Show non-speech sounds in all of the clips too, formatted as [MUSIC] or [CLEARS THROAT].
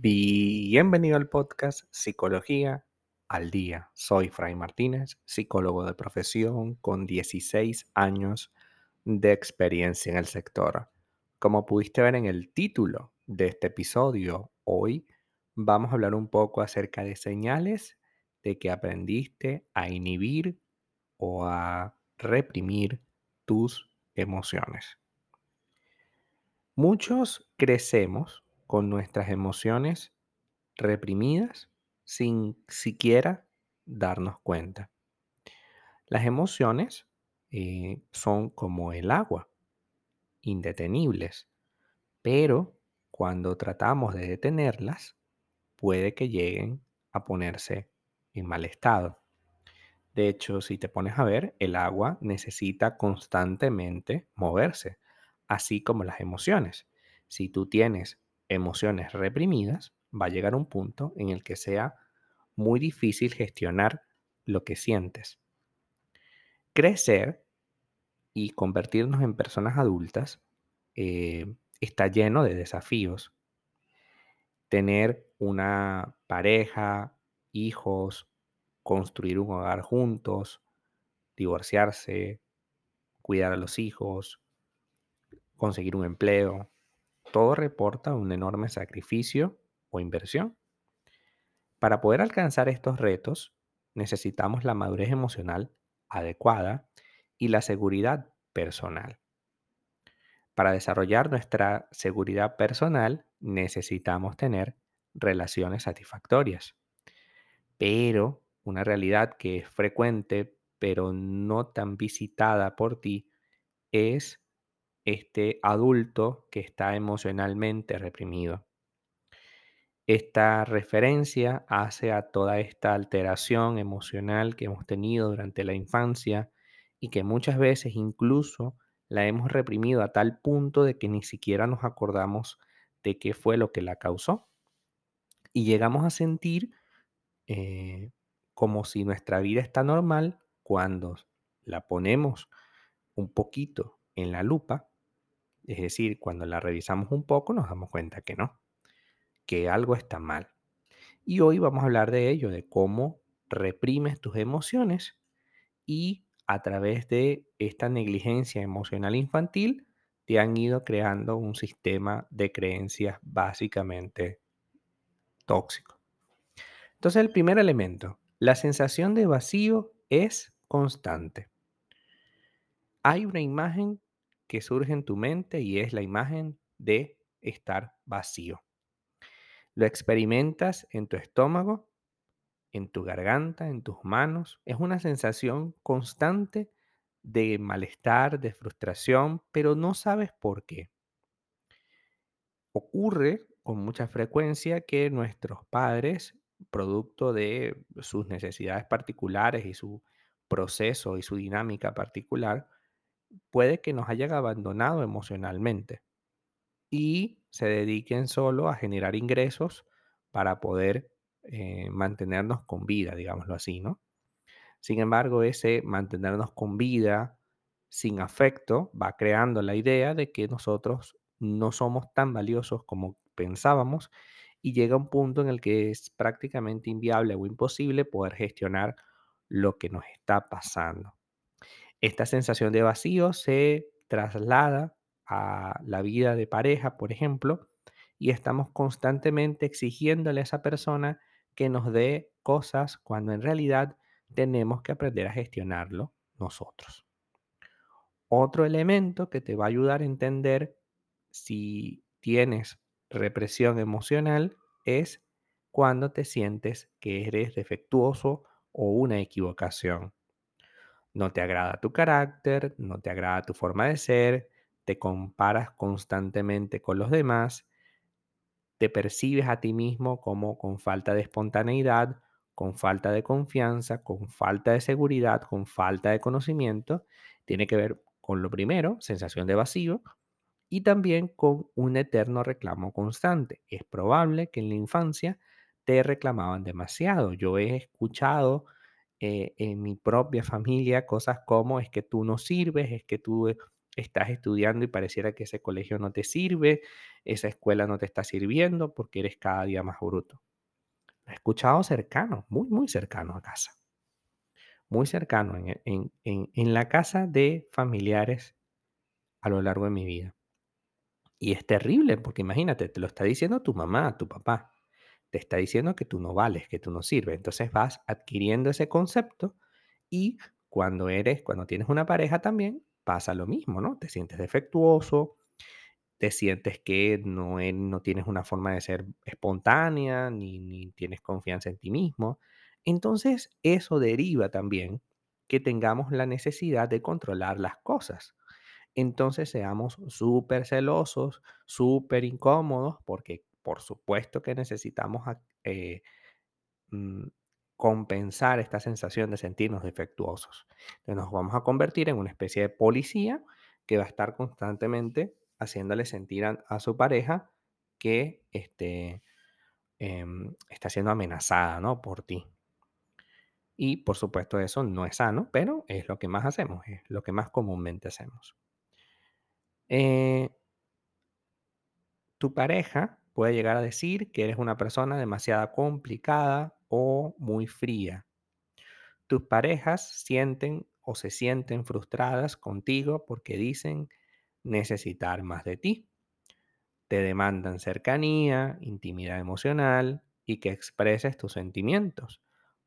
Bienvenido al podcast Psicología al Día. Soy Fray Martínez, psicólogo de profesión con 16 años de experiencia en el sector. Como pudiste ver en el título de este episodio, hoy vamos a hablar un poco acerca de señales de que aprendiste a inhibir o a reprimir tus emociones. Muchos crecemos con nuestras emociones reprimidas sin siquiera darnos cuenta. Las emociones eh, son como el agua, indetenibles, pero cuando tratamos de detenerlas, puede que lleguen a ponerse en mal estado. De hecho, si te pones a ver, el agua necesita constantemente moverse, así como las emociones. Si tú tienes emociones reprimidas, va a llegar un punto en el que sea muy difícil gestionar lo que sientes. Crecer y convertirnos en personas adultas eh, está lleno de desafíos. Tener una pareja, hijos, construir un hogar juntos, divorciarse, cuidar a los hijos, conseguir un empleo, todo reporta un enorme sacrificio o inversión. Para poder alcanzar estos retos, necesitamos la madurez emocional adecuada y la seguridad personal. Para desarrollar nuestra seguridad personal necesitamos tener relaciones satisfactorias. Pero una realidad que es frecuente, pero no tan visitada por ti, es este adulto que está emocionalmente reprimido. Esta referencia hace a toda esta alteración emocional que hemos tenido durante la infancia y que muchas veces incluso la hemos reprimido a tal punto de que ni siquiera nos acordamos de qué fue lo que la causó. Y llegamos a sentir eh, como si nuestra vida está normal cuando la ponemos un poquito en la lupa es decir, cuando la revisamos un poco nos damos cuenta que no, que algo está mal. Y hoy vamos a hablar de ello, de cómo reprimes tus emociones y a través de esta negligencia emocional infantil te han ido creando un sistema de creencias básicamente tóxico. Entonces el primer elemento, la sensación de vacío es constante. Hay una imagen que surge en tu mente y es la imagen de estar vacío. Lo experimentas en tu estómago, en tu garganta, en tus manos. Es una sensación constante de malestar, de frustración, pero no sabes por qué. Ocurre con mucha frecuencia que nuestros padres, producto de sus necesidades particulares y su proceso y su dinámica particular, puede que nos hayan abandonado emocionalmente y se dediquen solo a generar ingresos para poder eh, mantenernos con vida, digámoslo así, ¿no? Sin embargo, ese mantenernos con vida sin afecto va creando la idea de que nosotros no somos tan valiosos como pensábamos y llega un punto en el que es prácticamente inviable o imposible poder gestionar lo que nos está pasando. Esta sensación de vacío se traslada a la vida de pareja, por ejemplo, y estamos constantemente exigiéndole a esa persona que nos dé cosas cuando en realidad tenemos que aprender a gestionarlo nosotros. Otro elemento que te va a ayudar a entender si tienes represión emocional es cuando te sientes que eres defectuoso o una equivocación. No te agrada tu carácter, no te agrada tu forma de ser, te comparas constantemente con los demás, te percibes a ti mismo como con falta de espontaneidad, con falta de confianza, con falta de seguridad, con falta de conocimiento. Tiene que ver con lo primero, sensación de vacío, y también con un eterno reclamo constante. Es probable que en la infancia te reclamaban demasiado. Yo he escuchado eh, en mi propia familia cosas como es que tú no sirves, es que tú estás estudiando y pareciera que ese colegio no te sirve, esa escuela no te está sirviendo porque eres cada día más bruto. Lo he escuchado cercano, muy, muy cercano a casa. Muy cercano en, en, en, en la casa de familiares a lo largo de mi vida. Y es terrible porque imagínate, te lo está diciendo tu mamá, tu papá. Te está diciendo que tú no vales, que tú no sirves. Entonces vas adquiriendo ese concepto y cuando eres, cuando tienes una pareja también, pasa lo mismo, ¿no? Te sientes defectuoso, te sientes que no, e- no tienes una forma de ser espontánea, ni, ni tienes confianza en ti mismo. Entonces eso deriva también que tengamos la necesidad de controlar las cosas. Entonces seamos súper celosos, súper incómodos, porque por supuesto que necesitamos eh, mm, compensar esta sensación de sentirnos defectuosos. Entonces nos vamos a convertir en una especie de policía que va a estar constantemente haciéndole sentir a, a su pareja que este, em, está siendo amenazada ¿no? por ti. Y por supuesto eso no es sano, pero es lo que más hacemos, es lo que más comúnmente hacemos. Eh, tu pareja puede llegar a decir que eres una persona demasiado complicada o muy fría Tus parejas sienten o se sienten frustradas contigo porque dicen necesitar más de ti. Te demandan cercanía, intimidad emocional y que expreses tus sentimientos.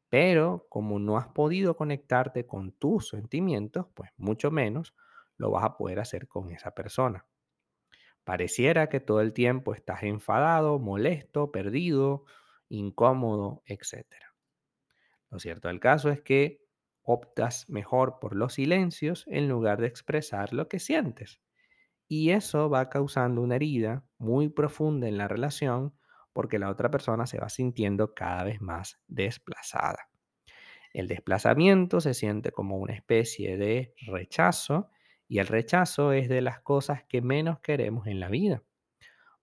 Pero como no has podido conectarte con tus sentimientos, pues mucho menos lo vas a poder hacer con esa persona. Pareciera que todo el tiempo estás enfadado, molesto, perdido, incómodo, etcétera. Lo cierto del caso es que optas mejor por los silencios en lugar de expresar lo que sientes. Y eso va causando una herida muy profunda en la relación porque la otra persona se va sintiendo cada vez más desplazada. El desplazamiento se siente como una especie de rechazo y el rechazo es de las cosas que menos queremos en la vida.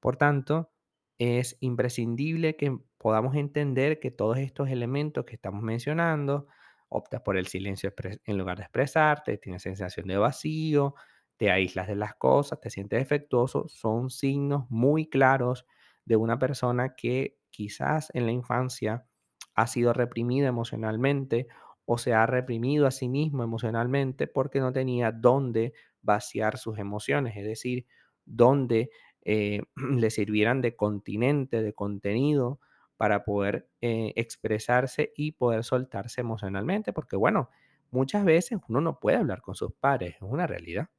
Por tanto, es imprescindible que podamos entender que todos estos elementos que estamos mencionando, optas por el silencio en lugar de expresarte, tienes sensación de vacío, te aíslas de las cosas, te sientes defectuoso, son signos muy claros de una persona que quizás en la infancia ha sido reprimida emocionalmente o se ha reprimido a sí mismo emocionalmente porque no tenía dónde vaciar sus emociones, es decir, dónde eh, [CLEARS THROAT] le sirvieran de continente, de contenido para poder eh, expresarse y poder soltarse emocionalmente, porque bueno, muchas veces uno no puede hablar con sus padres, es una realidad.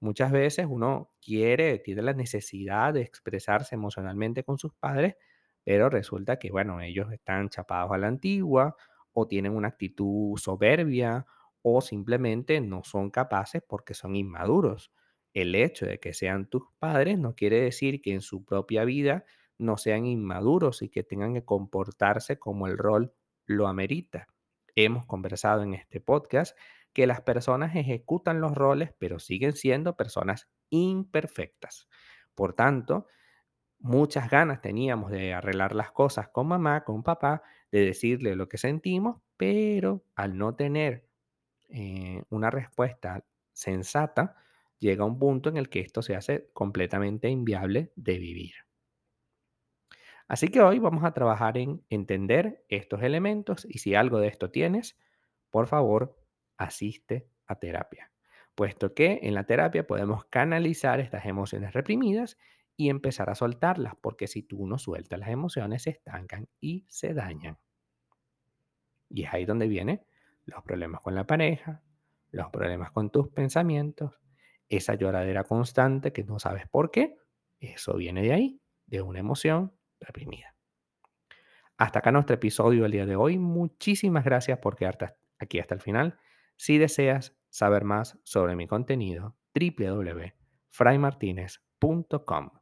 Muchas veces uno quiere, tiene la necesidad de expresarse emocionalmente con sus padres, pero resulta que, bueno, ellos están chapados a la antigua o tienen una actitud soberbia o simplemente no son capaces porque son inmaduros. El hecho de que sean tus padres no quiere decir que en su propia vida no sean inmaduros y que tengan que comportarse como el rol lo amerita. Hemos conversado en este podcast que las personas ejecutan los roles, pero siguen siendo personas imperfectas. Por tanto, muchas ganas teníamos de arreglar las cosas con mamá, con papá, de decirle lo que sentimos, pero al no tener eh, una respuesta sensata, llega un punto en el que esto se hace completamente inviable de vivir. Así que hoy vamos a trabajar en entender estos elementos y si algo de esto tienes, por favor, asiste a terapia, puesto que en la terapia podemos canalizar estas emociones reprimidas y empezar a soltarlas, porque si tú no sueltas las emociones se estancan y se dañan. Y es ahí donde vienen los problemas con la pareja, los problemas con tus pensamientos, esa lloradera constante que no sabes por qué, eso viene de ahí, de una emoción reprimida. Hasta acá nuestro episodio del día de hoy. Muchísimas gracias por quedarte aquí hasta el final. Si deseas saber más sobre mi contenido, www.fraymartinez.com.